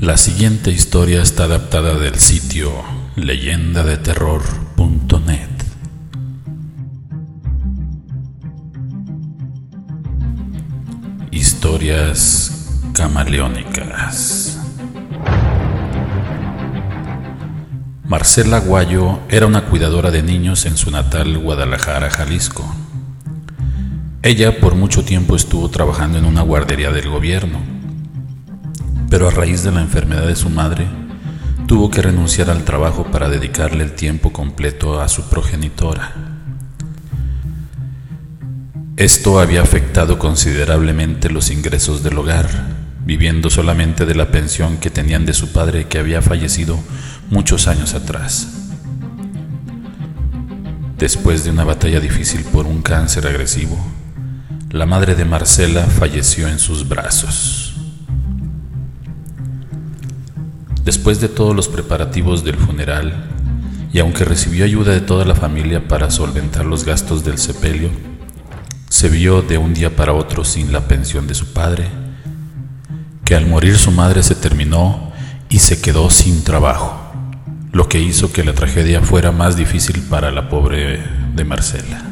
La siguiente historia está adaptada del sitio leyendadeterror.net. Historias camaleónicas. Marcela Guayo era una cuidadora de niños en su natal Guadalajara, Jalisco. Ella por mucho tiempo estuvo trabajando en una guardería del gobierno, pero a raíz de la enfermedad de su madre, tuvo que renunciar al trabajo para dedicarle el tiempo completo a su progenitora. Esto había afectado considerablemente los ingresos del hogar, viviendo solamente de la pensión que tenían de su padre que había fallecido muchos años atrás. Después de una batalla difícil por un cáncer agresivo, la madre de Marcela falleció en sus brazos. Después de todos los preparativos del funeral, y aunque recibió ayuda de toda la familia para solventar los gastos del sepelio, se vio de un día para otro sin la pensión de su padre, que al morir su madre se terminó y se quedó sin trabajo, lo que hizo que la tragedia fuera más difícil para la pobre de Marcela.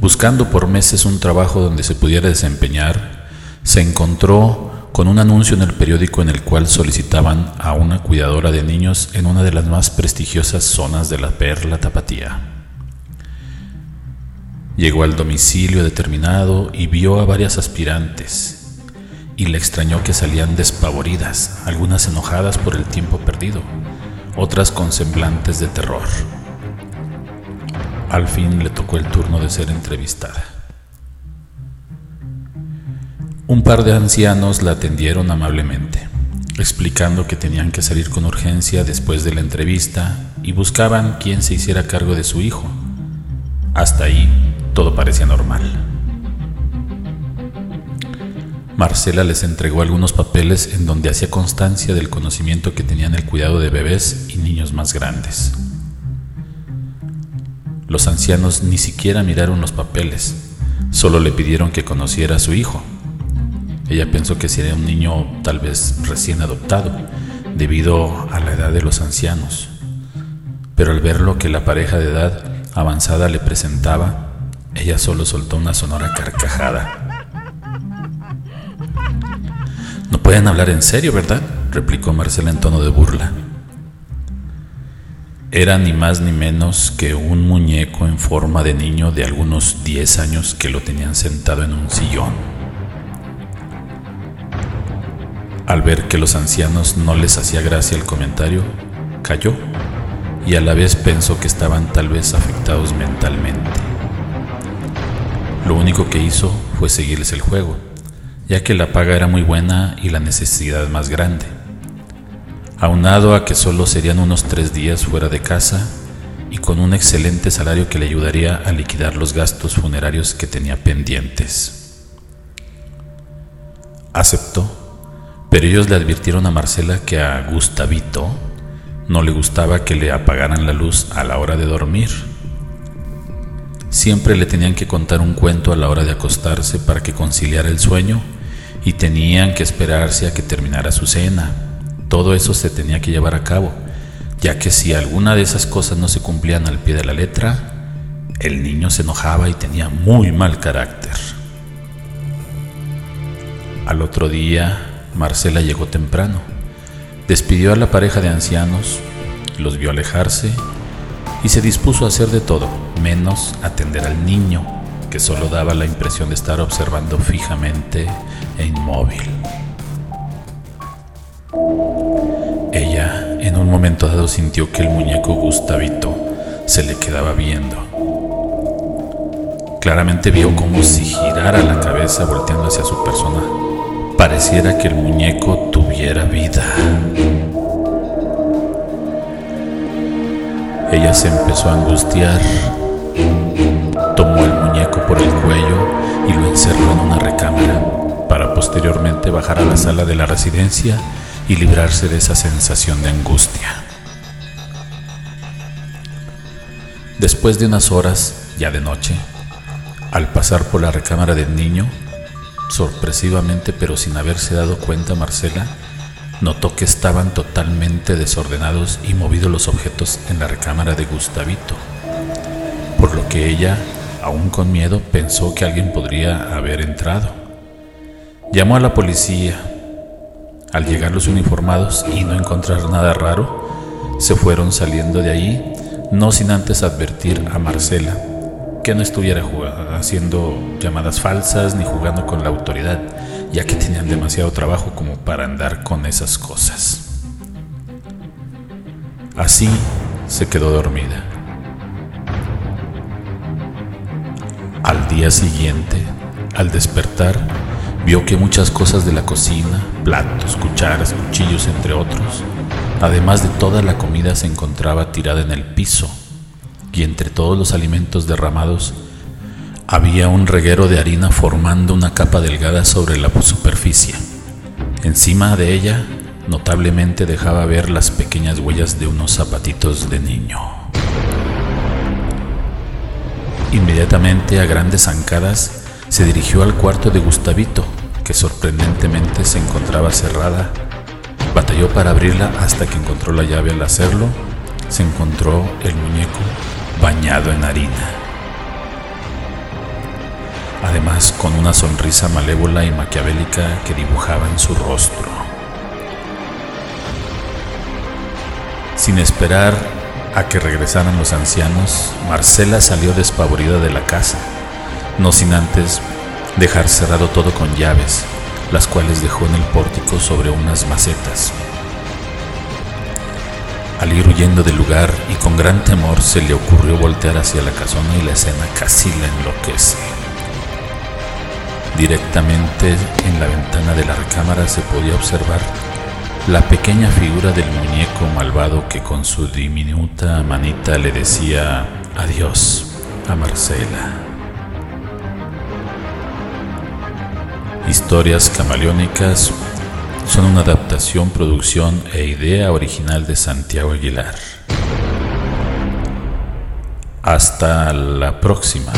Buscando por meses un trabajo donde se pudiera desempeñar, se encontró con un anuncio en el periódico en el cual solicitaban a una cuidadora de niños en una de las más prestigiosas zonas de la Perla Tapatía. Llegó al domicilio determinado y vio a varias aspirantes y le extrañó que salían despavoridas, algunas enojadas por el tiempo perdido, otras con semblantes de terror. Al fin le tocó el turno de ser entrevistada. Un par de ancianos la atendieron amablemente, explicando que tenían que salir con urgencia después de la entrevista y buscaban quien se hiciera cargo de su hijo. Hasta ahí todo parecía normal. Marcela les entregó algunos papeles en donde hacía constancia del conocimiento que tenían el cuidado de bebés y niños más grandes. Los ancianos ni siquiera miraron los papeles, solo le pidieron que conociera a su hijo. Ella pensó que sería un niño tal vez recién adoptado, debido a la edad de los ancianos. Pero al ver lo que la pareja de edad avanzada le presentaba, ella solo soltó una sonora carcajada. No pueden hablar en serio, ¿verdad? replicó Marcela en tono de burla era ni más ni menos que un muñeco en forma de niño de algunos 10 años que lo tenían sentado en un sillón. Al ver que los ancianos no les hacía gracia el comentario, cayó y a la vez pensó que estaban tal vez afectados mentalmente. Lo único que hizo fue seguirles el juego, ya que la paga era muy buena y la necesidad más grande aunado a que solo serían unos tres días fuera de casa y con un excelente salario que le ayudaría a liquidar los gastos funerarios que tenía pendientes. Aceptó, pero ellos le advirtieron a Marcela que a Gustavito no le gustaba que le apagaran la luz a la hora de dormir. Siempre le tenían que contar un cuento a la hora de acostarse para que conciliara el sueño y tenían que esperarse a que terminara su cena todo eso se tenía que llevar a cabo, ya que si alguna de esas cosas no se cumplían al pie de la letra, el niño se enojaba y tenía muy mal carácter. Al otro día, Marcela llegó temprano, despidió a la pareja de ancianos, los vio alejarse y se dispuso a hacer de todo, menos atender al niño, que solo daba la impresión de estar observando fijamente e inmóvil. Ella en un momento dado sintió que el muñeco Gustavito se le quedaba viendo. Claramente vio como si girara la cabeza volteando hacia su persona. Pareciera que el muñeco tuviera vida. Ella se empezó a angustiar, tomó el muñeco por el cuello y lo encerró en una recámara para posteriormente bajar a la sala de la residencia y librarse de esa sensación de angustia. Después de unas horas, ya de noche, al pasar por la recámara del niño, sorpresivamente, pero sin haberse dado cuenta Marcela, notó que estaban totalmente desordenados y movidos los objetos en la recámara de Gustavito, por lo que ella, aún con miedo, pensó que alguien podría haber entrado. Llamó a la policía. Al llegar los uniformados y no encontrar nada raro, se fueron saliendo de ahí, no sin antes advertir a Marcela que no estuviera haciendo llamadas falsas ni jugando con la autoridad, ya que tenían demasiado trabajo como para andar con esas cosas. Así se quedó dormida. Al día siguiente, al despertar, vio que muchas cosas de la cocina, platos, cucharas, cuchillos, entre otros, además de toda la comida, se encontraba tirada en el piso y entre todos los alimentos derramados había un reguero de harina formando una capa delgada sobre la superficie. Encima de ella notablemente dejaba ver las pequeñas huellas de unos zapatitos de niño. Inmediatamente a grandes zancadas se dirigió al cuarto de Gustavito, que sorprendentemente se encontraba cerrada. Batalló para abrirla hasta que encontró la llave al hacerlo. Se encontró el muñeco bañado en harina. Además, con una sonrisa malévola y maquiavélica que dibujaba en su rostro. Sin esperar a que regresaran los ancianos, Marcela salió despavorida de la casa, no sin antes dejar cerrado todo con llaves, las cuales dejó en el pórtico sobre unas macetas. Al ir huyendo del lugar y con gran temor se le ocurrió voltear hacia la casona y la escena casi la enloquece. Directamente en la ventana de la recámara se podía observar la pequeña figura del muñeco malvado que con su diminuta manita le decía adiós a Marcela. Historias camaleónicas son una adaptación, producción e idea original de Santiago Aguilar. Hasta la próxima.